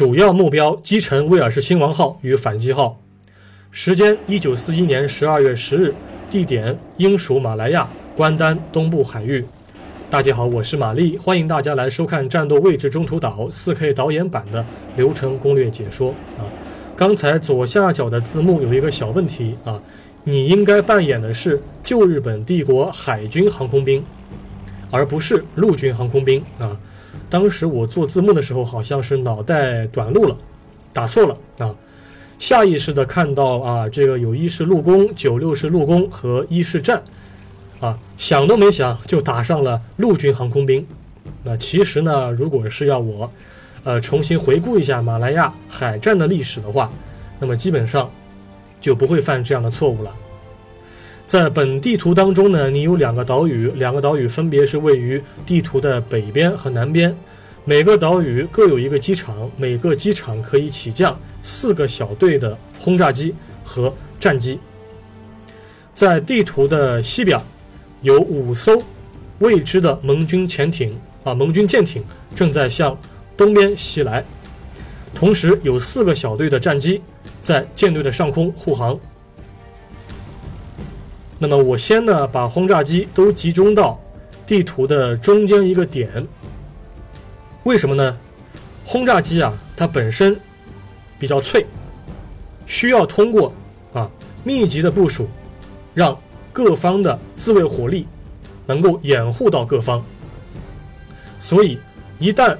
主要目标击沉威尔士亲王号与反击号。时间：一九四一年十二月十日。地点：英属马来亚关丹东部海域。大家好，我是玛丽，欢迎大家来收看《战斗位置中途岛》4K 导演版的流程攻略解说啊。刚才左下角的字幕有一个小问题啊，你应该扮演的是旧日本帝国海军航空兵，而不是陆军航空兵啊。当时我做字幕的时候，好像是脑袋短路了，打错了啊。下意识的看到啊，这个有一是陆攻，九六是陆攻和一是战，啊，想都没想就打上了陆军航空兵。那其实呢，如果是要我，呃，重新回顾一下马来亚海战的历史的话，那么基本上就不会犯这样的错误了。在本地图当中呢，你有两个岛屿，两个岛屿分别是位于地图的北边和南边，每个岛屿各有一个机场，每个机场可以起降四个小队的轰炸机和战机。在地图的西边，有五艘未知的盟军潜艇啊，盟军舰艇正在向东边袭来，同时有四个小队的战机在舰队的上空护航。那么我先呢，把轰炸机都集中到地图的中间一个点。为什么呢？轰炸机啊，它本身比较脆，需要通过啊密集的部署，让各方的自卫火力能够掩护到各方。所以，一旦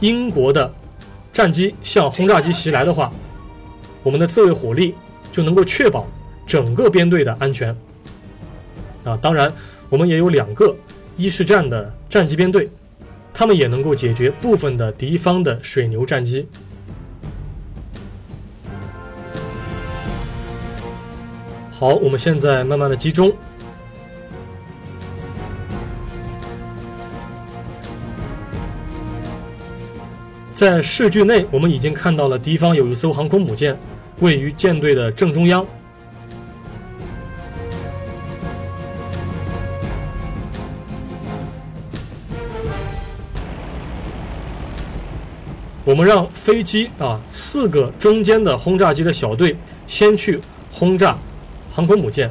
英国的战机向轰炸机袭来的话，我们的自卫火力就能够确保整个编队的安全。啊，当然，我们也有两个伊式战的战机编队，他们也能够解决部分的敌方的水牛战机。好，我们现在慢慢的集中，在视距内，我们已经看到了敌方有一艘航空母舰，位于舰队的正中央。们让飞机啊，四个中间的轰炸机的小队先去轰炸航空母舰，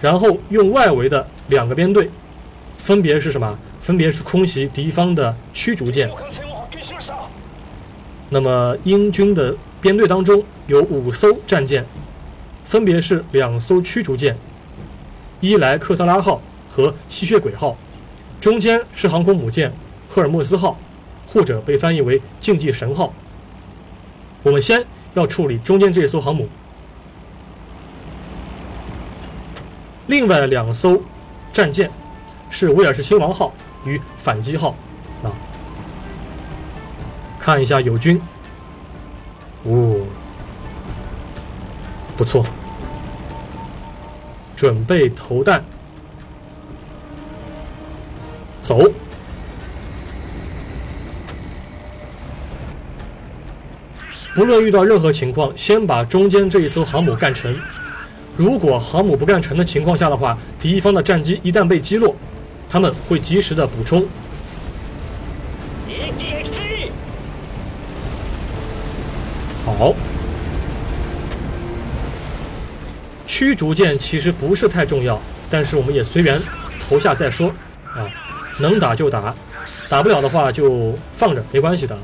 然后用外围的两个编队，分别是什么？分别是空袭敌方的驱逐舰。那么英军的编队当中有五艘战舰，分别是两艘驱逐舰——伊莱克特拉号和吸血鬼号，中间是航空母舰赫尔墨斯号。或者被翻译为“竞技神号”。我们先要处理中间这艘航母，另外两艘战舰是威尔士亲王号与反击号。啊，看一下友军，哦，不错，准备投弹，走。不论遇到任何情况，先把中间这一艘航母干沉。如果航母不干沉的情况下的话，敌方的战机一旦被击落，他们会及时的补充。好，驱逐舰其实不是太重要，但是我们也随缘投下再说啊，能打就打，打不了的话就放着，没关系的。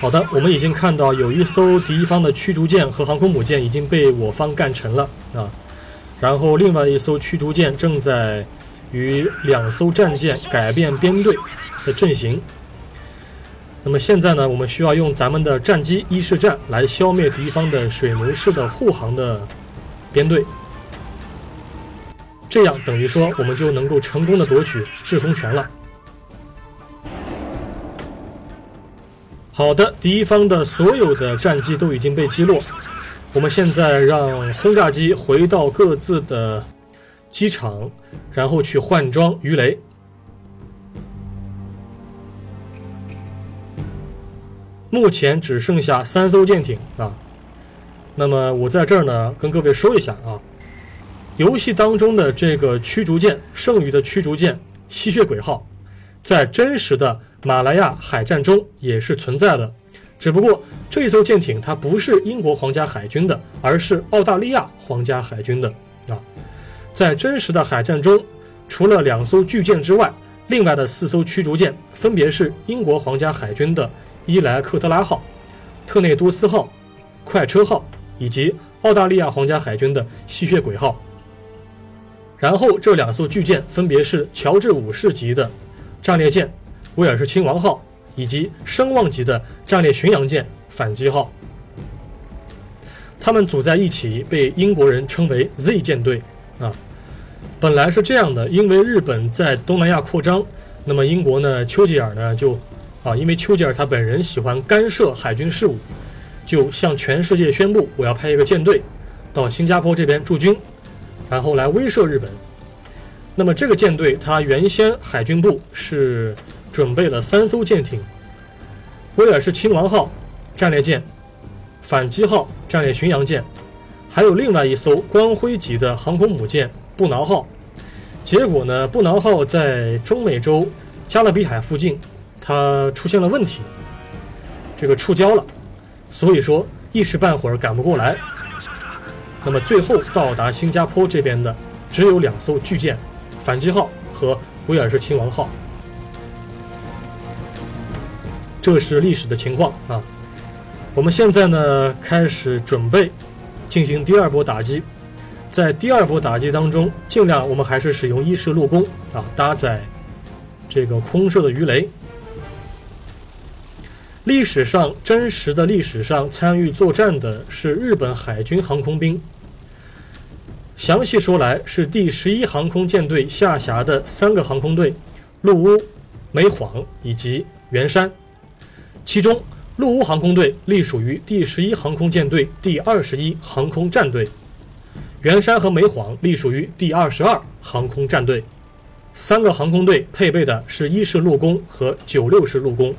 好的，我们已经看到有一艘敌方的驱逐舰和航空母舰已经被我方干沉了啊，然后另外一艘驱逐舰正在与两艘战舰改变编队的阵型。那么现在呢，我们需要用咱们的战机一式战来消灭敌方的水牛式的护航的编队，这样等于说我们就能够成功的夺取制空权了。好的，敌方的所有的战机都已经被击落。我们现在让轰炸机回到各自的机场，然后去换装鱼雷。目前只剩下三艘舰艇啊。那么我在这儿呢，跟各位说一下啊，游戏当中的这个驱逐舰，剩余的驱逐舰“吸血鬼号”，在真实的马来亚海战中也是存在的。只不过这艘舰艇它不是英国皇家海军的，而是澳大利亚皇家海军的啊。在真实的海战中，除了两艘巨舰之外，另外的四艘驱逐舰分别是英国皇家海军的伊莱克特拉号、特内多斯号、快车号，以及澳大利亚皇家海军的吸血鬼号。然后这两艘巨舰分别是乔治五世级的战列舰威尔士亲王号，以及声望级的战列巡洋舰反击号。他们组在一起，被英国人称为 Z 舰队啊。本来是这样的，因为日本在东南亚扩张，那么英国呢，丘吉尔呢就，啊，因为丘吉尔他本人喜欢干涉海军事务，就向全世界宣布我要派一个舰队到新加坡这边驻军，然后来威慑日本。那么这个舰队，它原先海军部是准备了三艘舰艇：威尔士亲王号战列舰、反击号战列巡洋舰，还有另外一艘光辉级的航空母舰。布挠号，结果呢？布挠号在中美洲加勒比海附近，它出现了问题，这个触礁了，所以说一时半会儿赶不过来。那么最后到达新加坡这边的只有两艘巨舰，反击号和威尔士亲王号。这是历史的情况啊。我们现在呢开始准备进行第二波打击。在第二波打击当中，尽量我们还是使用伊式陆攻啊，搭载这个空射的鱼雷。历史上真实的历史上参与作战的是日本海军航空兵。详细说来，是第十一航空舰队下辖的三个航空队：陆屋、美幌以及圆山。其中，陆屋航空队隶属于第十一航空舰队第二十一航空战队。圆山和美幌隶属于第二十二航空战队，三个航空队配备的是一式陆攻和九六式陆攻。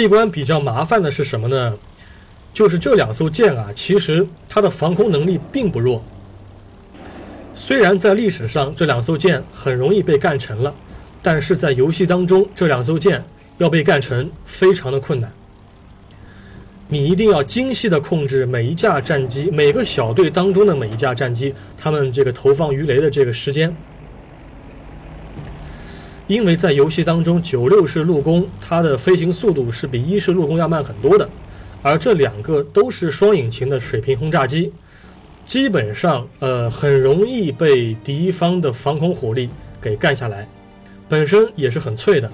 这一关比较麻烦的是什么呢？就是这两艘舰啊，其实它的防空能力并不弱。虽然在历史上这两艘舰很容易被干沉了，但是在游戏当中这两艘舰要被干沉非常的困难。你一定要精细的控制每一架战机，每个小队当中的每一架战机，他们这个投放鱼雷的这个时间。因为在游戏当中，九六式陆攻它的飞行速度是比一式陆攻要慢很多的。而这两个都是双引擎的水平轰炸机，基本上呃很容易被敌方的防空火力给干下来，本身也是很脆的。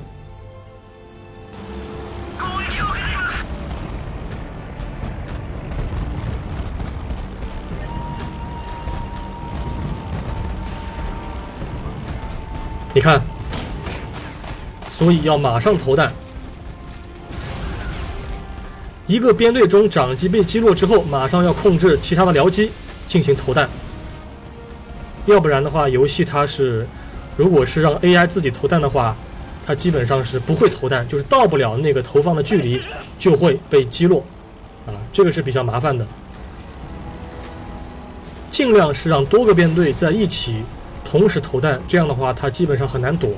你看，所以要马上投弹。一个编队中长机被击落之后，马上要控制其他的僚机进行投弹，要不然的话，游戏它是，如果是让 AI 自己投弹的话，它基本上是不会投弹，就是到不了那个投放的距离就会被击落，啊，这个是比较麻烦的。尽量是让多个编队在一起同时投弹，这样的话它基本上很难躲。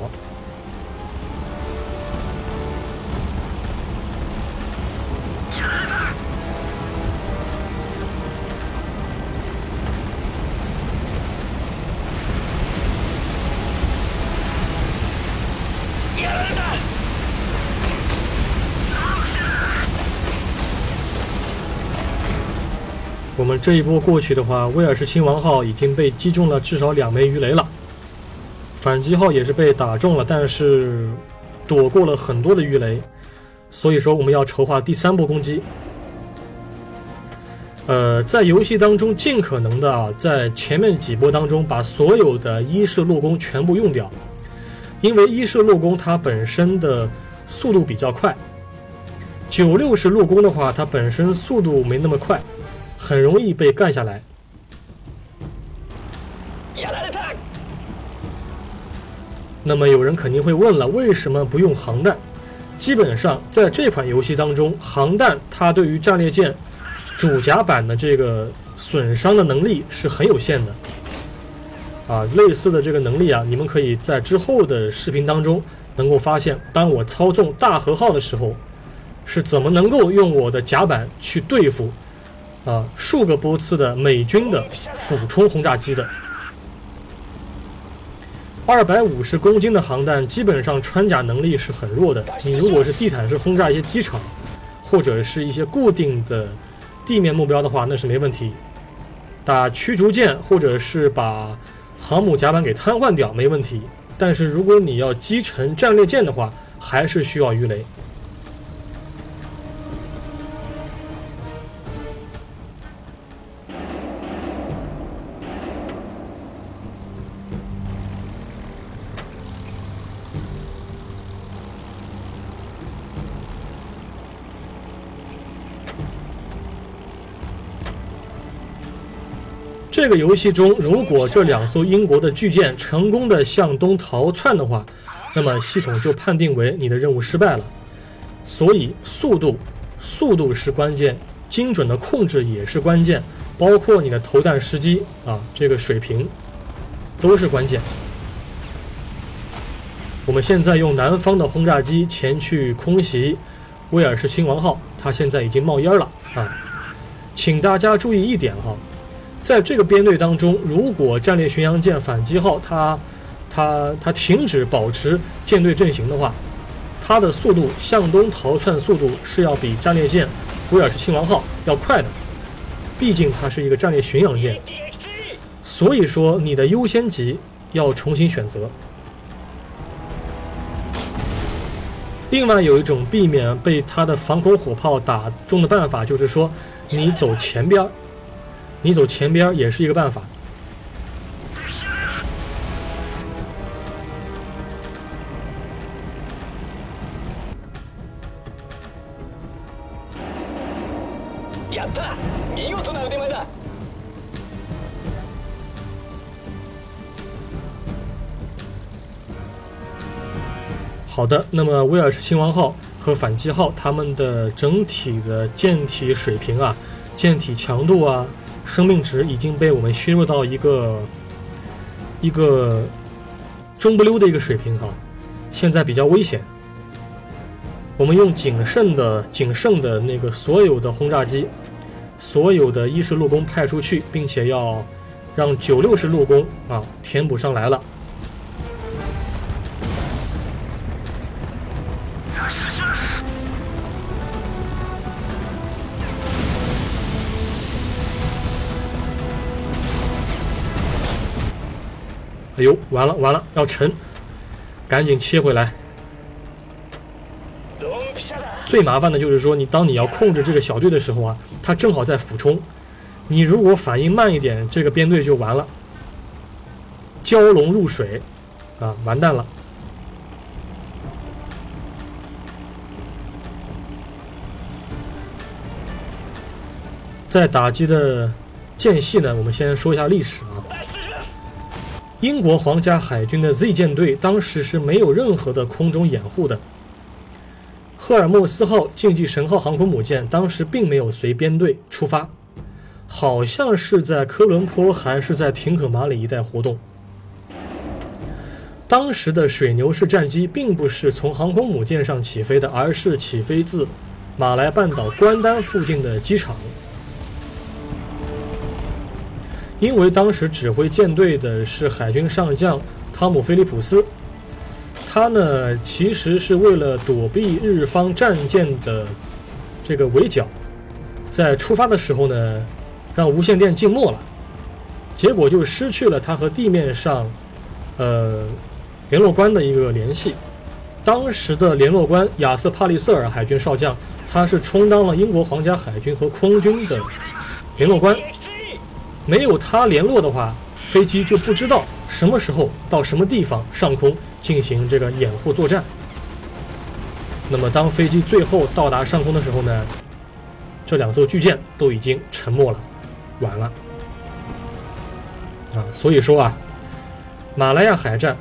我们这一波过去的话，威尔士亲王号已经被击中了至少两枚鱼雷了，反击号也是被打中了，但是躲过了很多的鱼雷，所以说我们要筹划第三波攻击。呃，在游戏当中尽可能的啊，在前面几波当中把所有的一式陆攻全部用掉，因为一式陆攻它本身的速度比较快，九六式陆攻的话，它本身速度没那么快，很容易被干下来。那么有人肯定会问了，为什么不用航弹？基本上在这款游戏当中，航弹它对于战列舰主甲板的这个损伤的能力是很有限的。啊，类似的这个能力啊，你们可以在之后的视频当中能够发现，当我操纵大和号的时候，是怎么能够用我的甲板去对付啊数个波次的美军的俯冲轰炸机的。二百五十公斤的航弹，基本上穿甲能力是很弱的。你如果是地毯式轰炸一些机场，或者是一些固定的地面目标的话，那是没问题。打驱逐舰，或者是把航母甲板给瘫痪掉，没问题。但是如果你要击沉战列舰的话，还是需要鱼雷。这个游戏中，如果这两艘英国的巨舰成功的向东逃窜的话，那么系统就判定为你的任务失败了。所以速度，速度是关键，精准的控制也是关键，包括你的投弹时机啊，这个水平都是关键。我们现在用南方的轰炸机前去空袭威尔士亲王号，它现在已经冒烟了啊，请大家注意一点哈。在这个编队当中，如果战列巡洋舰反击号它它它停止保持舰队阵型的话，它的速度向东逃窜速度是要比战列舰威尔士亲王号要快的，毕竟它是一个战列巡洋舰，所以说你的优先级要重新选择。另外有一种避免被它的防空火炮打中的办法，就是说你走前边儿。你走前边也是一个办法。好的，那么威尔士亲王号和反击号他们的整体的舰体水平啊，舰体强度啊。生命值已经被我们削弱到一个一个中不溜的一个水平哈，现在比较危险。我们用谨慎的、谨慎的那个所有的轰炸机，所有的一式陆攻派出去，并且要让九六式陆攻啊填补上来了。哎呦，完了完了，要沉，赶紧切回来。最麻烦的就是说，你当你要控制这个小队的时候啊，他正好在俯冲，你如果反应慢一点，这个编队就完了，蛟龙入水，啊，完蛋了。在打击的间隙呢，我们先说一下历史啊。英国皇家海军的 Z 舰队当时是没有任何的空中掩护的。赫尔墨斯号竞技神号航空母舰当时并没有随编队出发，好像是在科伦坡还是在廷可马里一带活动。当时的水牛式战机并不是从航空母舰上起飞的，而是起飞自马来半岛关丹附近的机场。因为当时指挥舰队的是海军上将汤姆·菲利普斯，他呢其实是为了躲避日方战舰的这个围剿，在出发的时候呢，让无线电静默了，结果就失去了他和地面上呃联络官的一个联系。当时的联络官亚瑟·帕利瑟尔海军少将，他是充当了英国皇家海军和空军的联络官。没有他联络的话，飞机就不知道什么时候到什么地方上空进行这个掩护作战。那么当飞机最后到达上空的时候呢，这两艘巨舰都已经沉没了，完了。啊，所以说啊，马来亚海战，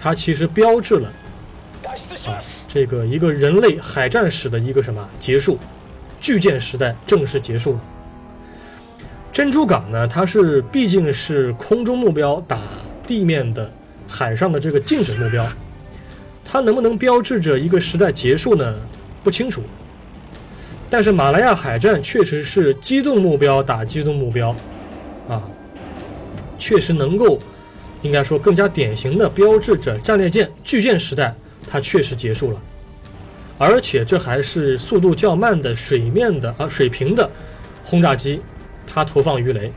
它其实标志了啊这个一个人类海战史的一个什么结束，巨舰时代正式结束了。珍珠港呢，它是毕竟是空中目标打地面的海上的这个静止目标，它能不能标志着一个时代结束呢？不清楚。但是马来亚海战确实是机动目标打机动目标，啊。确实能够，应该说更加典型的标志着战列舰巨舰时代，它确实结束了，而且这还是速度较慢的水面的啊水平的轰炸机，他投放鱼雷，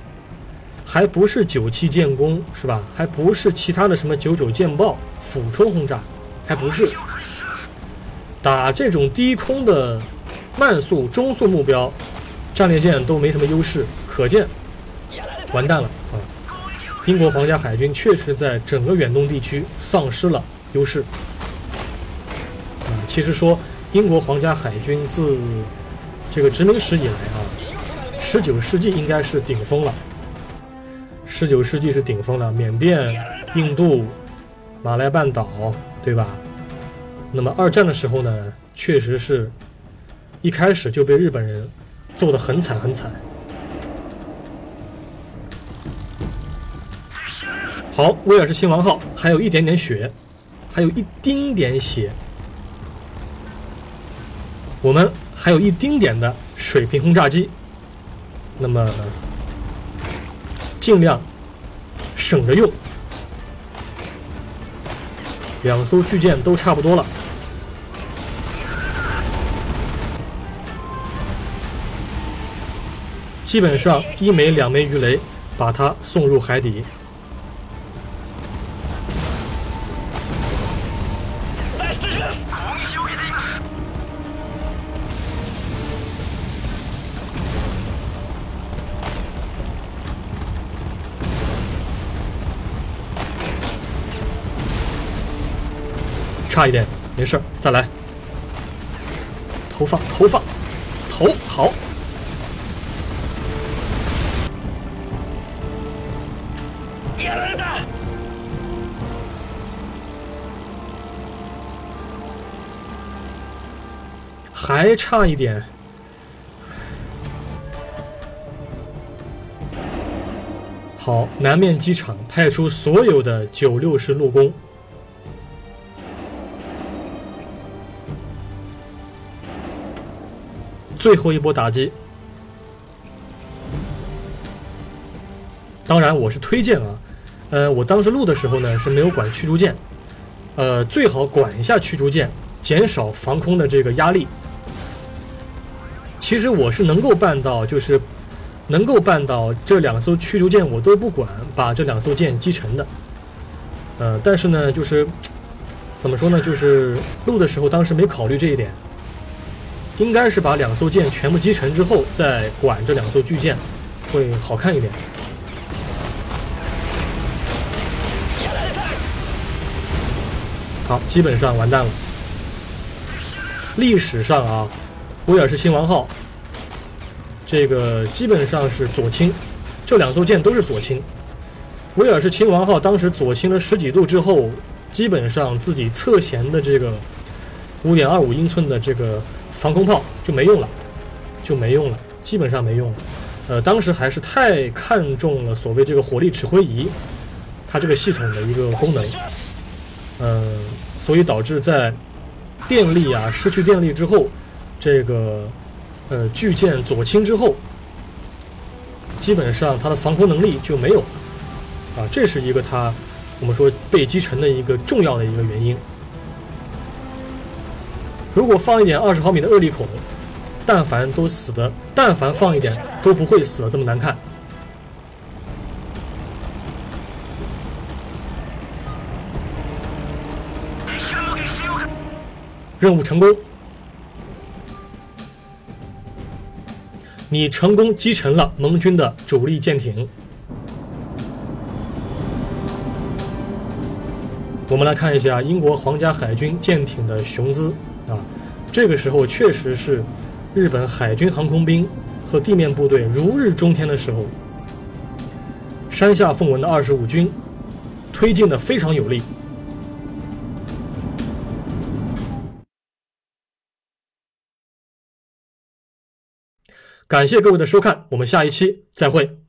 还不是九七舰攻是吧？还不是其他的什么九九舰爆俯冲轰炸，还不是打这种低空的慢速、中速目标，战列舰都没什么优势，可见完蛋了啊！英国皇家海军确实在整个远东地区丧失了优势。啊，其实说英国皇家海军自这个殖民史以来啊，十九世纪应该是顶峰了。十九世纪是顶峰了，缅甸、印度、马来半岛，对吧？那么二战的时候呢，确实是一开始就被日本人揍得很惨很惨。好，威尔士亲王号还有一点点血，还有一丁点血，我们还有一丁点的水平轰炸机，那么尽量省着用。两艘巨舰都差不多了，基本上一枚两枚鱼雷把它送入海底。差一点，没事再来。投放，投放，投好。还差一点。好，南面机场派出所有的九六式陆攻。最后一波打击，当然我是推荐啊，呃，我当时录的时候呢是没有管驱逐舰，呃，最好管一下驱逐舰，减少防空的这个压力。其实我是能够办到，就是能够办到这两艘驱逐舰我都不管，把这两艘舰击沉的。呃，但是呢，就是怎么说呢，就是录的时候当时没考虑这一点。应该是把两艘舰全部击沉之后，再管这两艘巨舰，会好看一点。好，基本上完蛋了。历史上啊，威尔士亲王号这个基本上是左倾，这两艘舰都是左倾。威尔士亲王号当时左倾了十几度之后，基本上自己侧舷的这个五点二五英寸的这个。防空炮就没用了，就没用了，基本上没用了。呃，当时还是太看重了所谓这个火力指挥仪，它这个系统的一个功能。呃，所以导致在电力啊失去电力之后，这个呃巨舰左倾之后，基本上它的防空能力就没有了。啊，这是一个它我们说被击沉的一个重要的一个原因。如果放一点二十毫米的恶力孔，但凡都死的，但凡放一点都不会死的这么难看。任务成功，你成功击沉了盟军的主力舰艇。我们来看一下英国皇家海军舰艇的雄姿。啊，这个时候确实是日本海军航空兵和地面部队如日中天的时候。山下奉文的二十五军推进的非常有力。感谢各位的收看，我们下一期再会。